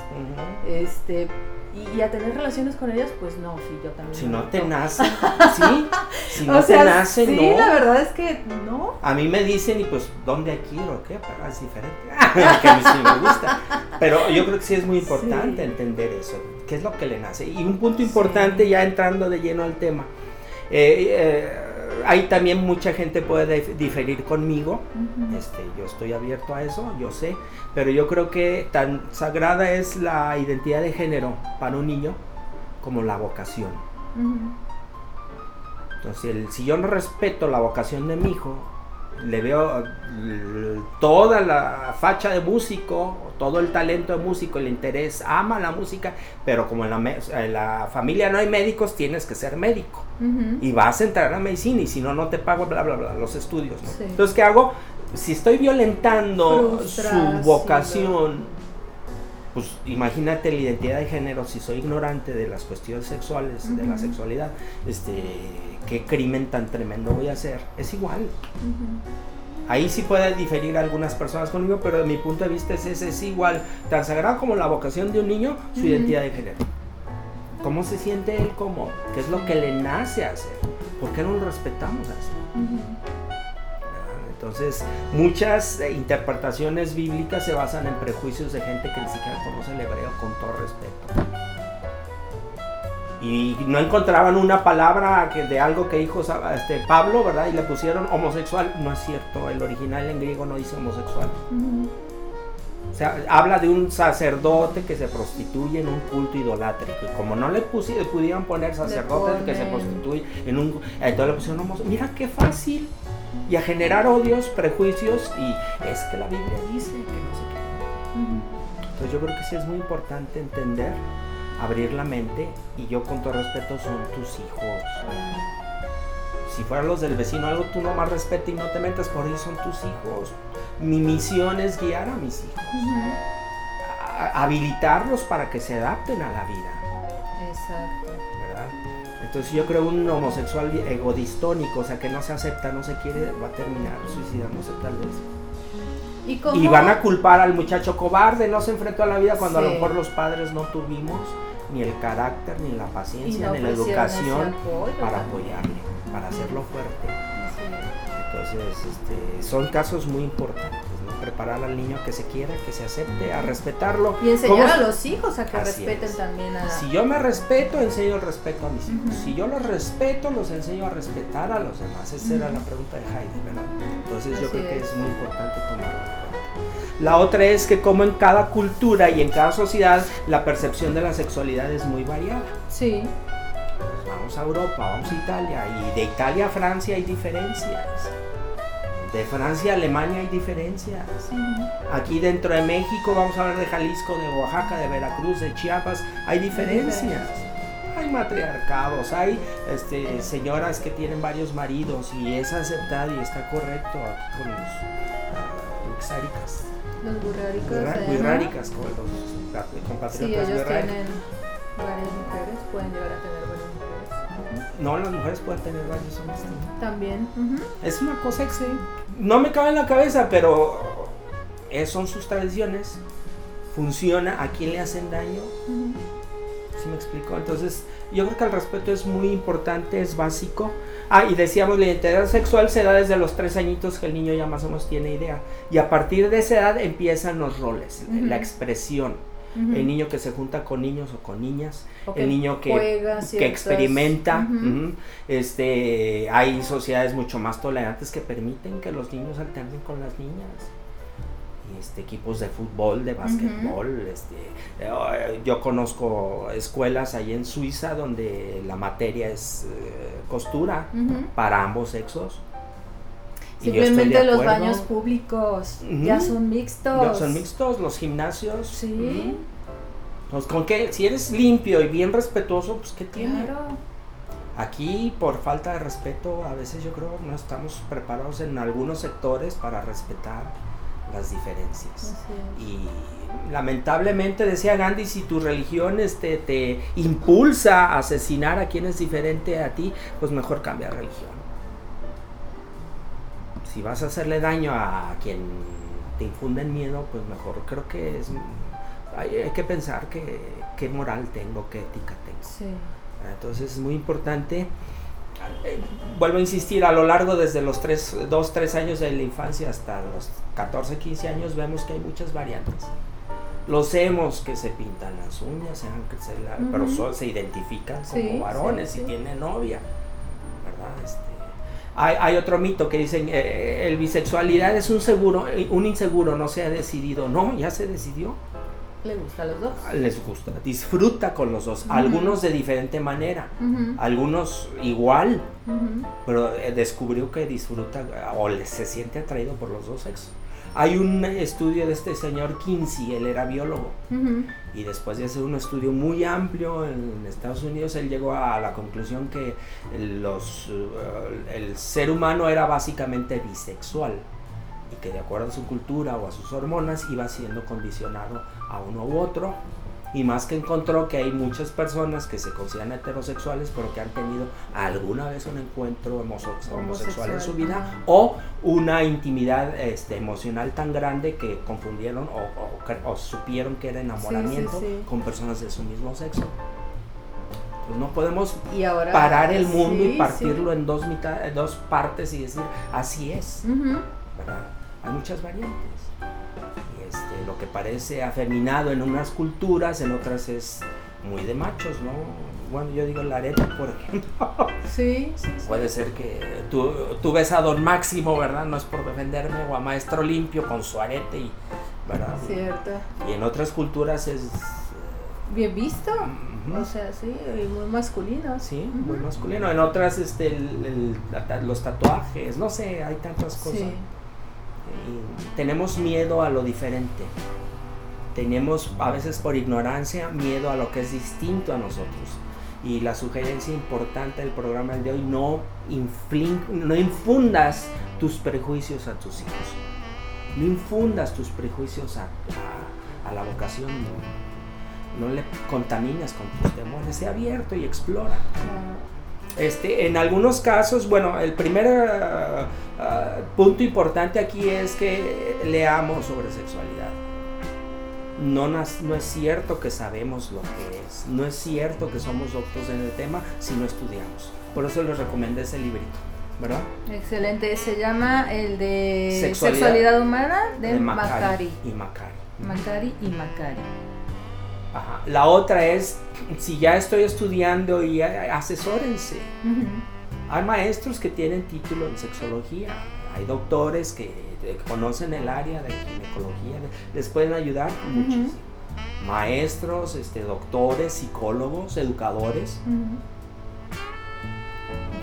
este, y, y a tener relaciones con ellas, pues no, sí, yo también. Si no te nace, ¿sí? Si no o sea, te nace, sí, no. la verdad es que no. A mí me dicen, y pues, ¿dónde aquí o qué? Pero es diferente. que a mí sí me gusta. Pero yo creo que sí es muy importante Sí. entender eso. ¿Qué es lo que le nace? Y un punto importante, ya entrando de lleno al tema. eh, eh, ahí también mucha gente puede dif- diferir conmigo. Este, yo estoy abierto a eso, yo sé. Pero yo creo que tan sagrada es la identidad de género para un niño como la vocación. Entonces, el- si yo no respeto la vocación de mi hijo, le veo toda la facha de músico, todo el talento de músico, el interés, ama la música, pero como en la, en la familia no hay médicos, tienes que ser médico. Y vas a entrar a medicina y si no, no te pago, bla, bla, bla, los estudios. ¿no? Sí. Entonces, ¿qué hago? Si estoy violentando su vocación, pues imagínate la identidad de género, si soy ignorante de las cuestiones sexuales, de la sexualidad, este, qué crimen tan tremendo voy a hacer. Es igual. Ahí sí puede diferir algunas personas conmigo, pero de mi punto de vista es, ese, es igual, tan sagrado como la vocación de un niño, su identidad de género. ¿Cómo se siente él? ¿Cómo? ¿Qué es lo que le nace hacer? ¿Por qué no lo respetamos así? Entonces, muchas eh, interpretaciones bíblicas se basan en prejuicios de gente que ni siquiera conoce el hebreo con todo respeto. Y no encontraban una palabra que, de algo que dijo este, Pablo, ¿verdad? Y le pusieron homosexual. No es cierto, el original en griego no dice homosexual. O sea, habla de un sacerdote que se prostituye en un culto idolátrico. Y como no le pusi- pudieron poner sacerdote que se prostituye en un... Entonces le pusieron homos- Mira qué fácil. Y a generar odios, prejuicios. Y es que la Biblia dice que no sé qué. Entonces yo creo que sí es muy importante entender, abrir la mente. Y yo con todo respeto son tus hijos. Si fueran los del vecino algo, tú nomás respeta y no te metas por ellos son tus hijos. Mi misión es guiar a mis hijos a- habilitarlos para que se adapten a la vida, Exacto. Entonces yo creo un homosexual egodistónico, o sea, que no se acepta, no se quiere, va a terminar suicidándose tal vez. ¿Y, cómo- Y van a culpar al muchacho cobarde, no se enfrentó a la vida cuando a lo mejor los padres no tuvimos ni el carácter, ni la paciencia, no ni la educación apoyo para apoyarle, para hacerlo fuerte. Sí. Entonces, este, son casos muy importantes. Preparar al niño que se quiera, que se acepte, a respetarlo. Y enseñar ¿Cómo- a los hijos a que Así respeten es. también a... Si yo me respeto, enseño el respeto a mis hijos. Ujú. Si yo los respeto, los enseño a respetar a los demás. Esa era la pregunta de Heidi, ¿verdad? Entonces yo creo que es. muy importante tomarlo en cuenta. La otra es que como en cada cultura y en cada sociedad, la percepción de la sexualidad es muy variada. Sí. Pues vamos a Europa, vamos a Italia, y de Italia a Francia hay diferencias. De Francia a Alemania hay diferencias. Aquí dentro de México, vamos a hablar de Jalisco, de Oaxaca, de Veracruz, de Chiapas, hay diferencias. Hay matriarcados, hay este, señoras que tienen varios maridos y es aceptado y está correcto aquí con los ah, uxáricas, Los se llaman. wixáricas, con los pat- Sí, compatriotas ellos tienen varias mujeres, pueden llegar a tener. No, las mujeres pueden tener varios hombres también. También. Es una cosa que sí, no me cabe en la cabeza, pero son sus tradiciones. Funciona, ¿a quién le hacen daño? Ujú. ¿Sí me explico? Entonces, yo creo que el respeto es muy importante, es básico. Ah, y decíamos, la identidad sexual se da desde los tres añitos que el niño ya más o menos tiene idea. Y a partir de esa edad empiezan los roles, la expresión. El niño que se junta con niños o con niñas, el niño que, juega que experimenta. Este, hay sociedades mucho más tolerantes que permiten que los niños alternen con las niñas. Este, equipos de fútbol, de básquetbol. este, eh, yo conozco escuelas ahí en Suiza donde la materia es eh, costura para ambos sexos. Simplemente los baños públicos ya son mixtos. Ya son mixtos, los gimnasios. Sí. Pues con que si eres limpio y bien respetuoso, pues qué tiene. Claro. Aquí por falta de respeto a veces yo creo no estamos preparados en algunos sectores para respetar las diferencias. Y lamentablemente decía Gandhi, si tu religión este, te impulsa a asesinar a quien es diferente a ti, pues mejor cambia de religión. Si vas a hacerle daño a quien te infunde miedo, pues mejor creo que es... Hay, hay que pensar que, qué moral tengo, qué ética tengo. Sí. Entonces es muy importante. eh, Vuelvo a insistir, a lo largo desde los 2, 3 años de la infancia hasta los 14, 15 años vemos que hay muchas variantes. Los hemos que se pintan las uñas, se dejan crecer la- pero so- se identifican como Sí, varones sí, y tienen novia. Hay, hay otro mito que dicen, eh, el bisexualidad es un seguro, eh, un inseguro, no se ha decidido. No, ya se decidió Le gusta a los dos. les gusta, disfruta con los dos, algunos de diferente manera, algunos igual, pero eh, descubrió que disfruta eh, o se siente atraído por los dos sexos. Hay un estudio de este señor Kinsey, él era biólogo, y después de hacer un estudio muy amplio en Estados Unidos, él llegó a la conclusión que los, eh, el ser humano era básicamente bisexual y que de acuerdo a su cultura o a sus hormonas iba siendo condicionado a uno u otro. Y más que encontró que hay muchas personas que se consideran heterosexuales pero que han tenido alguna vez un encuentro homosexual en su vida o una intimidad este, emocional tan grande que confundieron o, o cre- o supieron que era enamoramiento sí. con personas de su mismo sexo. Pues no podemos Y ahora. parar el mundo y partirlo en dos, mitad, dos partes y decir así es. ¿verdad? Hay muchas variantes. Este, lo que parece afeminado en unas culturas, en otras es muy de machos, ¿no? Bueno, yo digo la areta, por ejemplo. Sí, sí, sí. Puede ser que tú, tú ves a Don Máximo, ¿verdad? No es por defenderme, o a Maestro Limpio con su arete, y, ¿verdad? Cierto. Y en otras culturas es... eh, Bien visto. O sea, sí, muy masculino. Sí, muy masculino. En otras, este, el- los tatuajes, no sé, hay tantas cosas. Sí. Tenemos miedo a lo diferente. Tenemos a veces por ignorancia miedo a lo que es distinto a nosotros. Y la sugerencia importante del programa de hoy, no, no infundas tus prejuicios a tus hijos. No infundas tus prejuicios a, a- la vocación. No, le contamines con tus temores. Sé abierto y explora. Este, en algunos casos, bueno, el primer ah, ah, punto importante aquí es que leamos sobre sexualidad. No, no es cierto que sabemos lo que es, no es cierto que somos doctos en el tema si no estudiamos. Por eso les recomendé ese librito, ¿verdad? Excelente, se llama el de Sexualidad. Sexualidad, Humana de, De Macari. Y Macari. Macari y Macari. Ajá. La otra es, si ya estoy estudiando y a- asesórense. Hay maestros que tienen título en sexología, hay doctores que eh, conocen el área de ginecología, les pueden ayudar muchísimo. Maestros, este, doctores, psicólogos, educadores.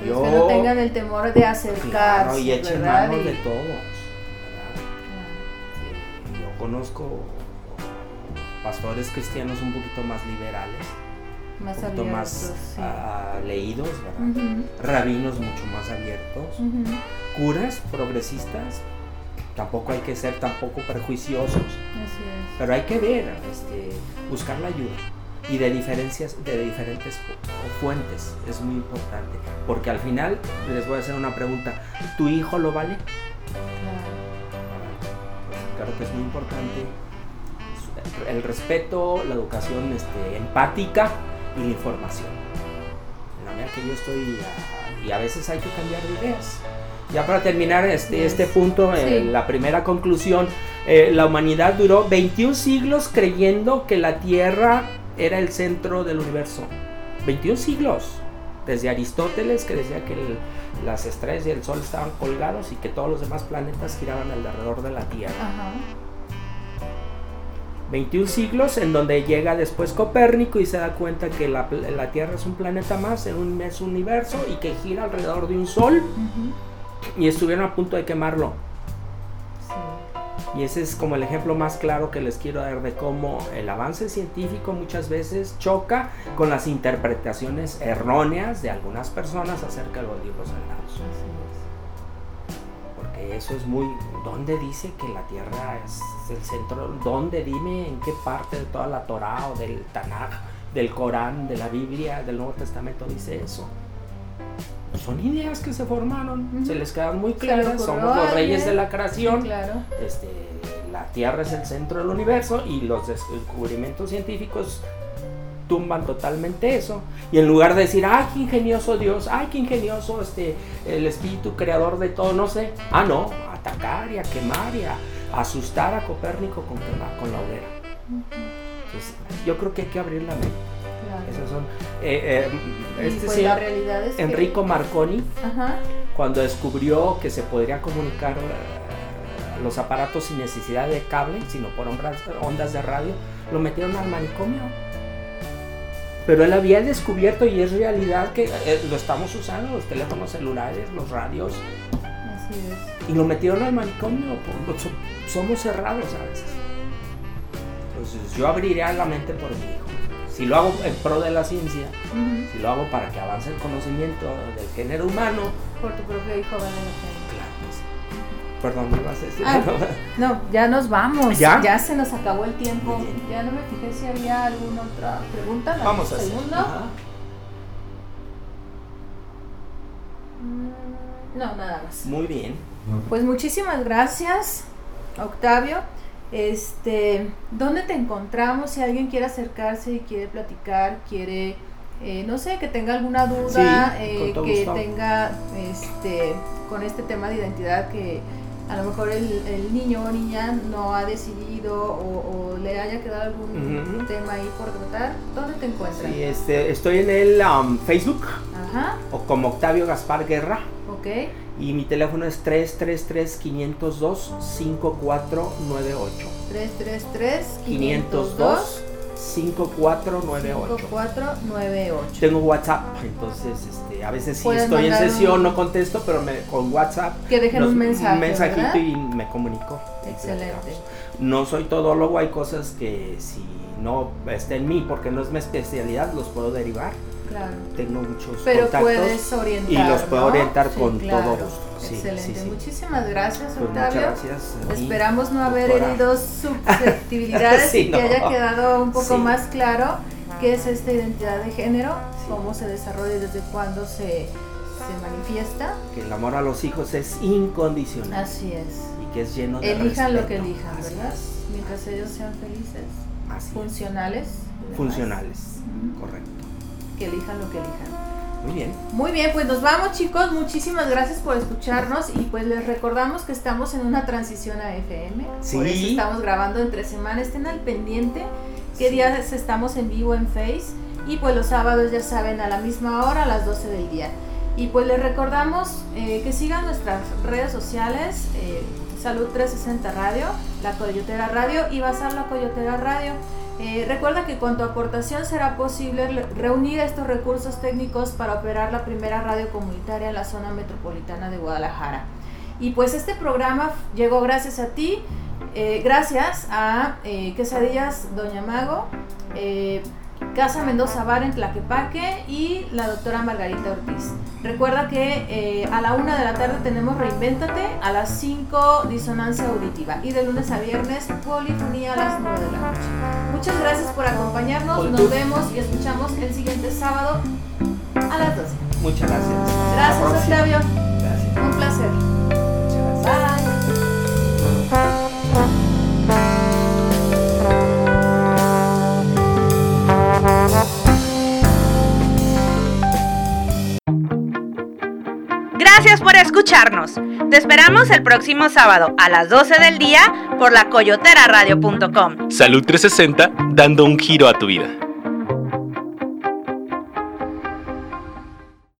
Yo- que no tengan el temor de acercarse, Claro, y echen manos Y- de todos. ¿verdad? Sí, Yo conozco pastores cristianos un poquito más liberales, más un poquito abiertos, más sí. ah, leídos, Rabinos mucho más abiertos. Curas progresistas, tampoco hay que ser tampoco prejuiciosos, Así es. pero hay que ver, este, buscar la ayuda y de diferencias de diferentes fu- fuentes es muy importante porque al final les voy a hacer una pregunta tu hijo lo vale Claro. claro que es muy importante el respeto la educación este, empática y la información en la medida que yo estoy y a veces hay que cambiar de ideas ya para terminar este, este punto, eh, Sí. la primera conclusión, eh, la humanidad duró 21 siglos creyendo que la Tierra era el centro del universo. 21 siglos. Desde Aristóteles que decía que el- las estrellas y el Sol estaban colgados y que todos los demás planetas giraban alrededor de la Tierra. Ajá. 21 siglos en donde llega después Copérnico y se da cuenta que la, la Tierra es un planeta más en un mes universo y que gira alrededor de un Sol y estuvieron a punto de quemarlo. Sí. Y ese es como el ejemplo más claro que les quiero dar de cómo el avance científico muchas veces choca con las interpretaciones erróneas de algunas personas acerca de los libros sagrados. Eso es muy... ¿Dónde dice que la Tierra es el centro? ¿Dónde? Dime en qué parte de toda la Torah o del Tanaj, del Corán, de la Biblia, del Nuevo Testamento dice eso. Son ideas que se formaron, se les quedan muy claras, somos los reyes de la creación. Sí, claro. este, la Tierra es el centro del universo y los descubrimientos científicos tumban totalmente eso. Y en lugar de decir, ay, qué ingenioso Dios, ay, qué ingenioso este, el espíritu creador de todo, no sé. Ah, no, a atacar y a quemar y a asustar a Copérnico con, con la hoguera. Entonces, yo creo que hay que abrir la mente. Claro. Esos son, eh, eh, este pues señor es que- Enrico Marconi, Ajá. cuando descubrió que se podría comunicar eh, los aparatos sin necesidad de cable, sino por ondas, ondas de radio, lo metieron al manicomio. Pero él había descubierto y es realidad que eh, lo estamos usando, los teléfonos celulares, los radios, Así es. y lo metieron al manicomio. so- somos cerrados a veces. Entonces yo abriría la mente por mi hijo. Si lo hago en pro de la ciencia, si lo hago para que avance el conocimiento del género humano, Por tu propio hijo vale la pena. Perdón, ¿me ibas a decir? Ah, No, ya nos vamos. ¿Ya? se nos acabó el tiempo. Ya no me fijé si había alguna otra pregunta. Vamos a hacer. segundo. Mm, No, nada más. Muy bien. Pues muchísimas gracias, Octavio. Este, ¿dónde te encontramos? Si alguien quiere acercarse y quiere platicar, quiere, eh, no sé, que tenga alguna duda, Sí, eh, que gusto. tenga, este, con este tema de identidad que a lo mejor el, el niño o niña no ha decidido o, o le haya quedado algún Ujú. tema ahí por tratar, ¿dónde te encuentras? Sí, este, estoy en el um, Facebook Ajá, o como Octavio Gaspar Guerra ok. y mi teléfono es 333-502-5498. 333 502 5498. 5498. Tengo WhatsApp, entonces este, a veces si Puedes estoy en sesión un- no contesto, pero me, con WhatsApp Que dejen un mensaje. mensajito ¿verdad? y me comunico. Excelente. No soy todólogo, hay cosas que si no está en mí, porque no es mi especialidad, los puedo derivar. Claro. Tengo muchos Pero contactos. puedes orientar. y los puedo ¿no? orientar Sí, con claro. todo gusto. Sí, Excelente. sí. Muchísimas gracias, Pues muchas Octavio. gracias. a ti, Esperamos no haber doctora. herido susceptibilidades Sí, y que no. haya quedado un poco más claro. qué es esta identidad de género, cómo se desarrolla y desde cuándo se, se manifiesta. Que el amor a los hijos es incondicional. Así es. Y que es lleno de Elijan lo que elijan, Así ¿verdad? es. Mientras ellos sean felices, Así funcionales. Funcionales, correcto. Que elijan lo que elijan. Muy bien. Muy bien, pues nos vamos chicos, muchísimas gracias por escucharnos y pues les recordamos que estamos en una transición a FM, Sí. por eso estamos grabando entre semanas, estén al pendiente qué Sí. días estamos en vivo en Face y pues los sábados ya saben a la misma hora, a las 12 del día. Y pues les recordamos eh, que sigan nuestras redes sociales, eh, Salud 360 Radio, La Coyotera Radio y Bazar La Coyotera Radio. Eh, recuerda que con tu aportación será posible le- reunir estos recursos técnicos para operar la primera radio comunitaria en la zona metropolitana de Guadalajara. Y pues este programa llegó gracias a ti, eh, gracias a eh, Quesadillas Doña Mago, eh, Casa Mendoza Bar en Tlaquepaque y la doctora Margarita Ortiz. Recuerda que eh, a la una de la tarde tenemos Reinvéntate, a las 5 Disonancia Auditiva y de lunes a viernes Polifonía a las 9 de la noche. Muchas gracias por acompañarnos, nos vemos y escuchamos el siguiente sábado a las 12. Muchas gracias. Gracias. Octavio, Gracias. un placer. Gracias por escucharnos. Te esperamos el próximo sábado a las 12 del día por la coyoteraradio.com. Salud 360, dando un giro a tu vida.